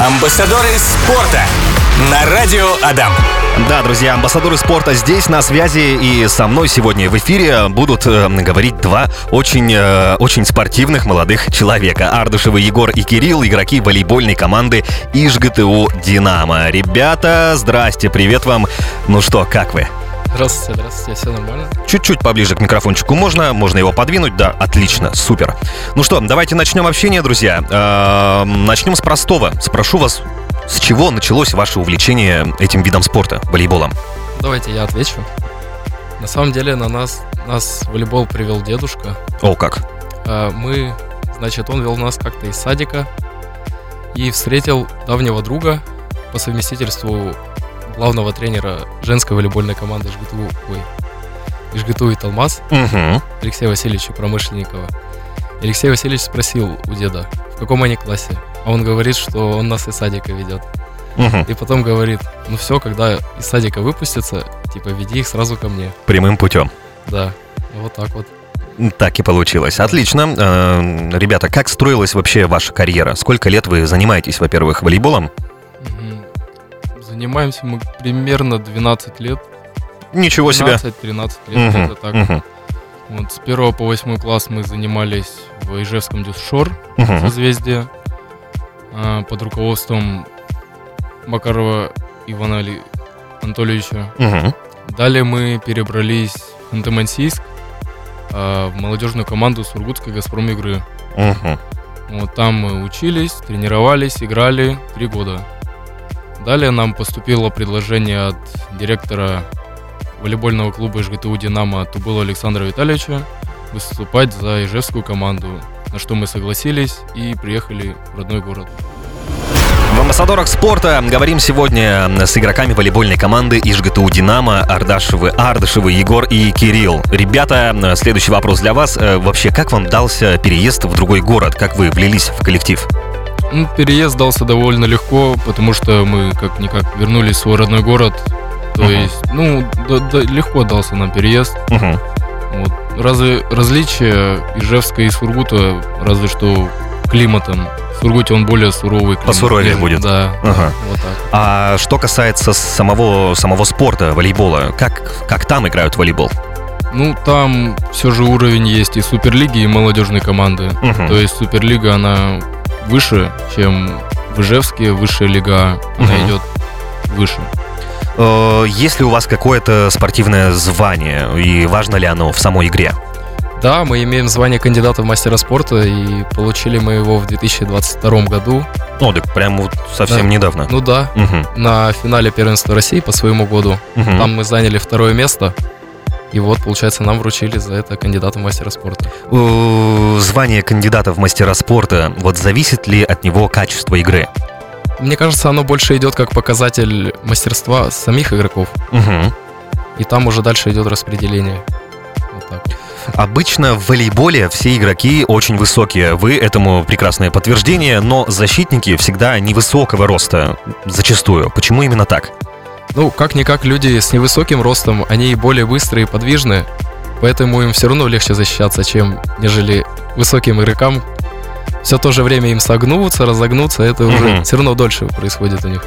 Амбассадоры спорта на радио Адам. Да, друзья, амбассадоры спорта здесь на связи и со мной сегодня в эфире будут э, говорить два очень, э, очень спортивных молодых человека. Ардышевы Егор и Кирилл, игроки волейбольной команды ИжГТУ «Динамо». Ребята, здрасте, привет вам. Ну что, как вы? Здравствуйте, здравствуйте, все нормально? Чуть-чуть поближе к микрофончику можно, можно его подвинуть, да, отлично, супер. Ну что, давайте начнем общение, друзья. Э, начнем с простого. Спрошу вас, с чего началось ваше увлечение этим видом спорта, волейболом? Давайте я отвечу. На самом деле на нас, нас волейбол привел дедушка. О, как? А, Мы, значит, он вел нас как-то из садика и встретил давнего друга по совместительству главного тренера женской волейбольной команды ЖГТУ, ой, ЖГТУ и Талмаз Угу. Алексея Васильевича Промышленникова. Алексей Васильевич спросил у деда, в каком они классе. А он говорит, что он нас из садика ведет. Угу. И потом говорит, ну все, когда из садика выпустятся, типа веди их сразу ко мне. Прямым путем. Да, вот так вот. Так и получилось. Отлично. Э, Ребята, как строилась вообще ваша карьера? Сколько лет вы занимаетесь, во-первых, волейболом? Занимаемся мы примерно 12 лет. Ничего себе. 12-13 лет, Мгм, где-то так. мгм, Вот, с 1 по 8 класс мы занимались в Ижевском Дюсшор, мгм. созвездие, а, под руководством Макарова Ивана Анатольевича. Мгм. Далее мы перебрались в Ханты-Мансийск, а, в молодежную команду Сургутской Газпром игры. Мгм. Вот там мы учились, тренировались, играли три года. Далее нам поступило предложение от директора волейбольного клуба ЖГТУ «Динамо» Тубыла Александра Витальевича выступать за ижевскую команду, на что мы согласились и приехали в родной город. В амбассадорах спорта говорим сегодня с игроками волейбольной команды ИжГТУ «Динамо» Ардашевы, Ардышевы, Егор и Кирилл. Ребята, следующий вопрос для вас. Э, Вообще, как вам дался переезд в другой город? Как вы влились в коллектив? Ну, переезд дался довольно легко, потому что мы как-никак вернулись в свой родной город. То Мгм. есть, ну, да- да, легко дался нам переезд. Мгм. Вот. Разве различие Ижевска и Сургута, разве что климатом. В Сургуте он более суровый. климат, Посуровее будет. Да, Ага. вот так. А что касается самого, самого спорта, волейбола, как, как там играют в волейбол? Ну, там все же уровень есть и Суперлиги, и молодежной команды. Мгм. То есть Суперлига, она выше, чем в Ижевске, высшая лига, она Мгм. идет выше. Э, Есть ли у вас какое-то спортивное звание и важно ли оно в самой игре? Да, мы имеем звание кандидата в мастера спорта, и получили мы его в 2022 году. Ну, так прям вот совсем Да. недавно. Ну да, Мгм. на финале первенства России по своему году. Мгм. Там мы заняли второе место. И вот, получается, нам вручили за это кандидата в мастера спорта. Звание кандидата в мастера спорта, вот зависит ли от него качество игры? Мне кажется, оно больше идет как показатель мастерства самих игроков. Мгм. И там уже дальше идет распределение. Вот так. Обычно в волейболе все игроки очень высокие. Вы этому прекрасное подтверждение, но защитники всегда невысокого роста. Зачастую. Почему именно так? Ну, как-никак люди с невысоким ростом, они более быстрые и подвижные. Поэтому им все равно легче защищаться, чем нежели высоким игрокам. Все то же время им согнуться, разогнуться, это уже Мгм. все равно дольше происходит у них.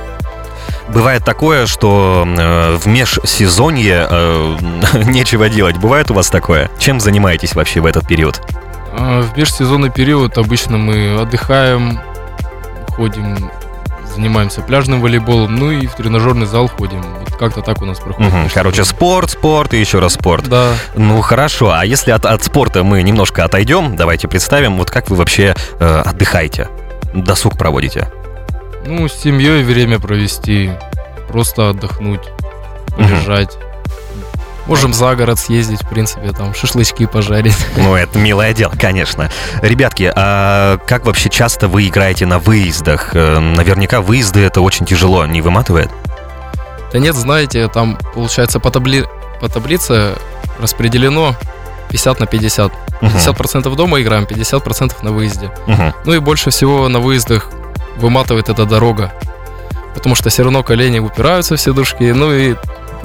Бывает такое, что э, в межсезонье э, нечего делать. Бывает у вас такое? Чем занимаетесь вообще в этот период? А В межсезонный период обычно мы отдыхаем, ходим, занимаемся пляжным волейболом, ну и в тренажерный зал ходим. Вот как-то так у нас проходит. Межсезонье. Короче, спорт, спорт и еще раз спорт. Да. Ну хорошо, а если от, от спорта мы немножко отойдем, давайте представим, вот как вы вообще э, отдыхаете, досуг проводите. Ну, с семьей время провести, просто отдохнуть, Мгм. полежать. Можем за город съездить, в принципе, там шашлычки пожарить. Ну, это милое дело, конечно. Ребятки, а как вообще часто вы играете на выездах? Э, Наверняка выезды это очень тяжело, не выматывает? Да нет, знаете, там, получается, по, табли... по таблице распределено 50 на 50. Мгм. 50% дома играем, 50% на выезде. Мгм. Ну и больше всего на выездах выматывает эта дорога. Потому что все равно колени упираются все дужки, ну и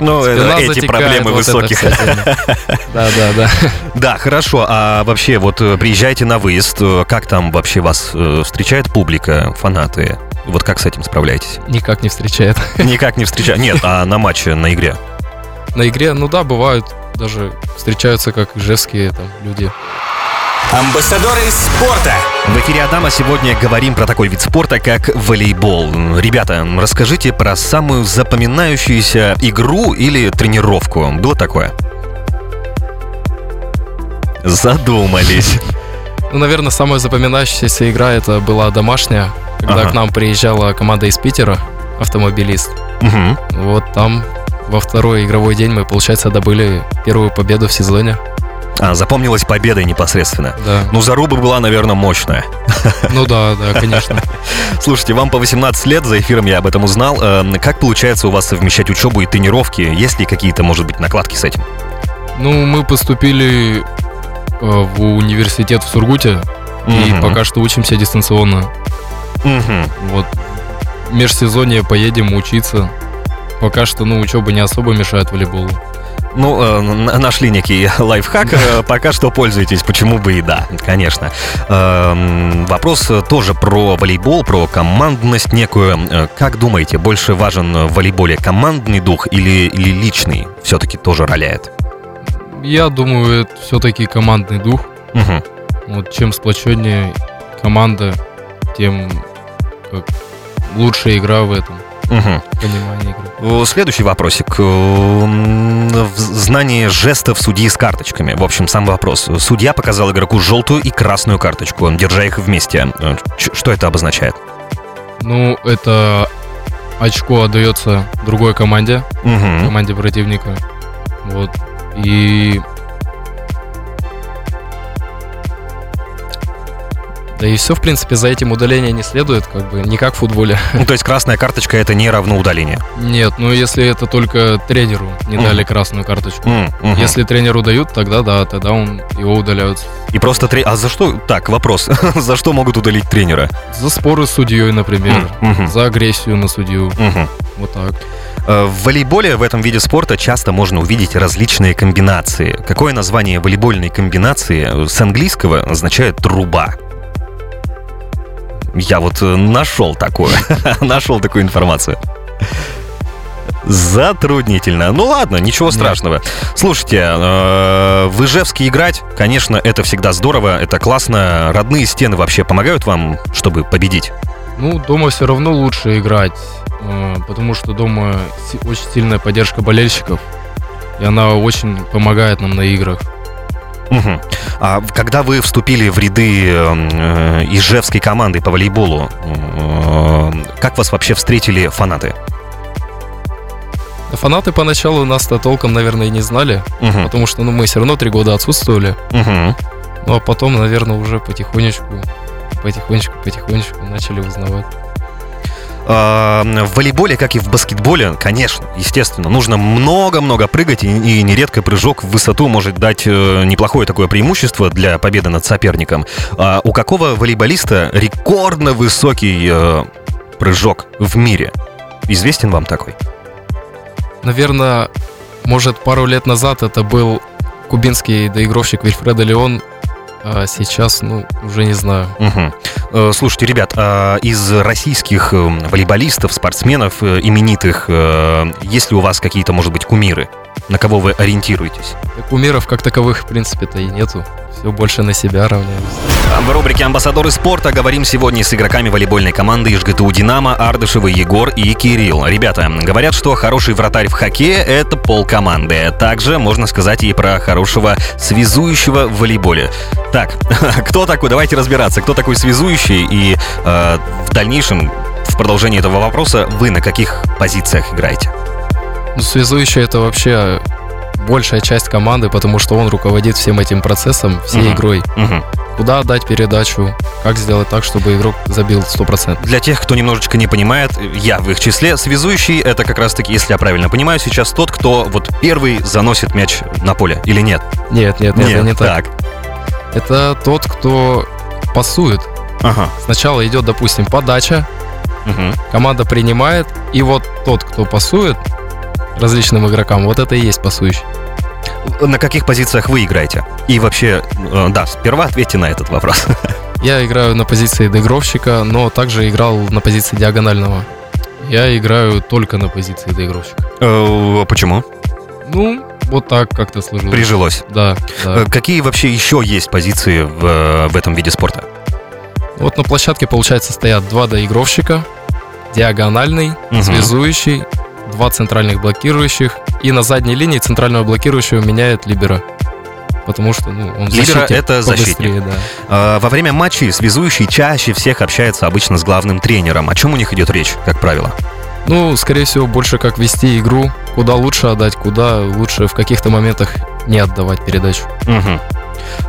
Ну, спина эти затекает, проблемы вот это высоких. Да, да, да. Да, хорошо. А вообще, вот э, приезжаете на выезд, э, как там вообще вас э, встречает публика, фанаты? Вот как с этим справляетесь? Никак не встречает. Никак не встречаю. Нет, а на матче, на игре? На игре, ну да, бывают. Даже встречаются как ижевские там люди. Амбассадоры спорта. В эфире Адама сегодня говорим про такой вид спорта, как волейбол. Ребята, расскажите про самую запоминающуюся игру или тренировку. Было такое? Задумались. Ну, наверное, самая запоминающаяся игра это была домашняя, когда Ага. к нам приезжала команда из Питера, автомобилист. Мгм. Вот там во второй игровой день мы, получается, добыли первую победу в сезоне. А, запомнилась победой непосредственно. Да. Ну, заруба была, наверное, мощная. Ну да, да, конечно. Слушайте, вам по 18 лет, за эфиром я об этом узнал. Э, Как получается у вас совмещать учебу и тренировки? Есть ли какие-то, может быть, накладки с этим? Ну, мы поступили э, в университет в Сургуте, и пока что учимся дистанционно. Вот. Межсезонье поедем учиться. Пока что, ну, учеба не особо мешает волейболу. Ну, э, нашли некий лайфхак, э, пока что пользуетесь, почему бы и да, конечно. Эм, Вопрос тоже про волейбол, про командность некую. Э, Как думаете, больше важен в волейболе командный дух или, или личный все-таки тоже роляет? Я думаю, это все-таки командный дух. Мгм. Вот чем сплоченнее команда, тем лучшая игра в этом Мгм. понимании игры. Э, Следующий вопросик. Э, знании жестов судьи с карточками. В общем, сам вопрос. Судья показал игроку желтую и красную карточку, держа их вместе. Э, Что это обозначает? Ну, это очко отдается другой команде, Мгм. команде противника. Вот. И... Да и все, в принципе, за этим удаление не следует, как бы, не как в футболе. Ну, то есть красная карточка это не равно удалению. Нет, ну если это только тренеру не Мгм. дали красную карточку. М, мгм. Если тренеру дают, тогда да, тогда он его удаляют. И просто тренер... А за что... Так, вопрос. за что могут удалить тренера? За споры с судьей, например. М, мгм. За агрессию на судью. Мгм. Вот так. Э, В волейболе, в этом виде спорта, часто можно увидеть различные комбинации. Какое название волейбольной комбинации с английского означает «труба»? Я вот э, нашел такую, нашел такую информацию. Затруднительно. Ну ладно, ничего страшного. Слушайте, э, в Ижевске играть, конечно, это всегда здорово, это классно. Родные стены вообще помогают вам, чтобы победить? Ну, дома все равно лучше играть, э, потому что дома очень сильная поддержка болельщиков. И она очень помогает нам на играх. Мгм. А когда вы вступили в ряды э, Ижевской команды по волейболу, э, как вас вообще встретили фанаты? Фанаты поначалу нас-то толком, наверное, и не знали, Мгм. потому что ну, мы все равно три года отсутствовали. Мгм. Ну а потом, наверное, уже потихонечку, потихонечку, потихонечку начали узнавать. А, В волейболе, как и в баскетболе, конечно, естественно, нужно много-много прыгать, и, нередко прыжок в высоту может дать э, неплохое такое преимущество для победы над соперником. А у какого волейболиста рекордно высокий э, прыжок в мире? Известен вам такой? Наверное, может, пару лет назад это был кубинский доигровщик Вильфреда Леон, а сейчас, ну, уже не знаю. Э, Слушайте, ребят, а из российских э, волейболистов, спортсменов э, именитых, э, есть ли у вас какие-то, может быть, кумиры? На кого вы ориентируетесь? Кумиров как таковых, в принципе-то, и нету. Все больше на себя равняемся. В рубрике «Амбассадоры спорта» говорим сегодня с игроками волейбольной команды ИжГТУ «Динамо» Ардышевы Егор и Кирилл. Ребята, говорят, что хороший вратарь в хоккее – это полкоманды. Также можно сказать и про хорошего связующего в волейболе. Так, кто такой? Давайте разбираться. Кто такой связующий? И э, в дальнейшем, в продолжении этого вопроса, вы на каких позициях играете? Связующий это вообще большая часть команды, потому что он руководит всем этим процессом, всей Мгм. игрой. Мгм. Куда отдать передачу, как сделать так, чтобы игрок забил 100%. Для тех, кто немножечко не понимает, я в их числе, связующий это как раз-таки, если я правильно понимаю, сейчас тот, кто вот первый заносит мяч на поле, или нет? Нет, нет, нет, это не так. так. Это тот, кто пасует. Ага. Сначала идет, допустим, подача, Мгм. команда принимает, и вот тот, кто пасует различным игрокам, вот это и есть пасующий. На каких позициях вы играете? И вообще, э, да, сперва ответьте на этот вопрос. Я играю на позиции доигровщика, но также играл на позиции диагонального. Я играю только на позиции доигровщика. Э, Почему? Ну, вот так как-то сложилось. Прижилось. Да, да. Э, Какие вообще еще есть позиции в, в этом виде спорта? Вот на площадке, получается, стоят два доигровщика, диагональный, Мгм. связующий, два центральных блокирующих, и на задней линии центрального блокирующего меняет Либера. Потому что, ну, он Либера защитник это защитник. да. Э, Во время матчей связующий чаще всех общается обычно с главным тренером. О чем у них идет речь, как правило? Ну, скорее всего, больше как вести игру, куда лучше отдать, куда лучше в каких-то моментах не отдавать передачу.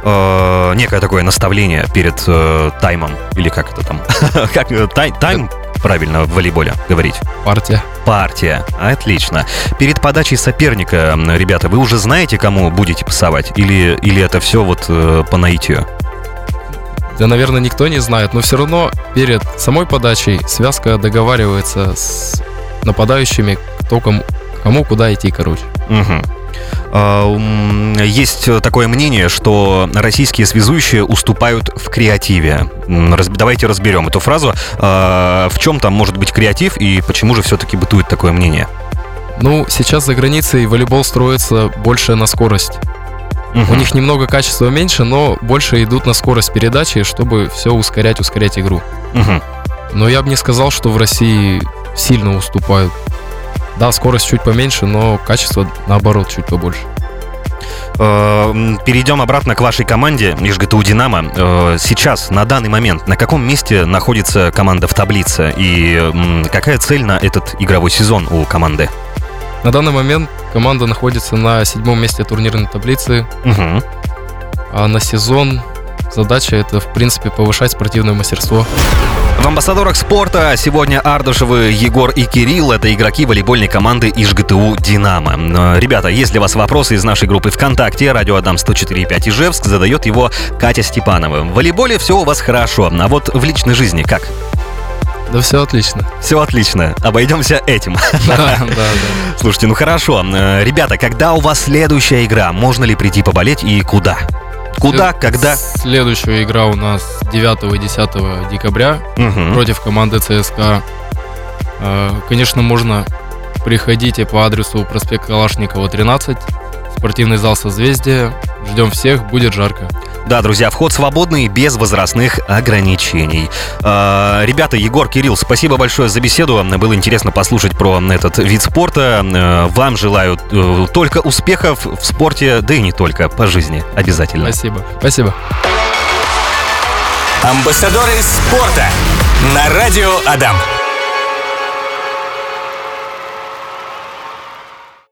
Э, Некое такое наставление перед э, таймом. Или как это там? Как э, тай- тайм, правильно, в волейболе говорить? Партия. Партия. Отлично. Перед подачей соперника, ребята, вы уже знаете, кому будете пасовать? Или, или это все вот э, по наитию? Да, наверное, никто не знает, но все равно перед самой подачей связка договаривается с нападающими, кто кому, кому куда идти, короче. Мгм. А, Есть такое мнение, что российские связующие уступают в креативе. Давайте разберем эту фразу. А, В чем там может быть креатив и почему же все-таки бытует такое мнение? Ну, сейчас за границей волейбол строится больше на скорость. Мгм. У них немного качества меньше, но больше идут на скорость передачи, чтобы все ускорять, ускорять игру. Мгм. Но я бы не сказал, что в России сильно уступают. Да, скорость чуть поменьше, но качество, наоборот, чуть побольше. Э, Перейдем обратно к вашей команде ИжГТУ «Динамо». Э, Сейчас, на данный момент, на каком месте находится команда в таблице? И какая цель на этот игровой сезон у команды? На данный момент команда находится на седьмом месте турнирной таблицы, Мгм. а на сезон задача это, в принципе, повышать спортивное мастерство. В амбассадорах спорта сегодня Ардушевы, Егор и Кирилл. Это игроки волейбольной команды ИжГТУ «Динамо». Э, Ребята, если у вас вопросы из нашей группы ВКонтакте, радио Адам 104.5 Ижевск, задает его Катя Степанова. В волейболе все у вас хорошо, а вот в личной жизни как? Да все отлично. Все отлично, обойдемся этим. Да, да, да. Слушайте, ну хорошо. Э, Ребята, когда у вас следующая игра? Можно ли прийти поболеть и куда? Куда, След- когда? Следующая игра у нас 9 и 10 декабря Мгм. против команды ЦСКА. Э, Конечно, можно приходите по адресу проспект Калашникова, 13, спортивный зал «Созвездие». Ждем всех, будет жарко. Да, друзья, вход свободный, без возрастных ограничений. А, Ребята, Егор, Кирилл, спасибо большое за беседу. Было интересно послушать про этот вид спорта. Э, Вам желаю э, только успехов в спорте, да и не только, по жизни. Обязательно. Спасибо. Спасибо. Амбассадоры спорта на радио Адам.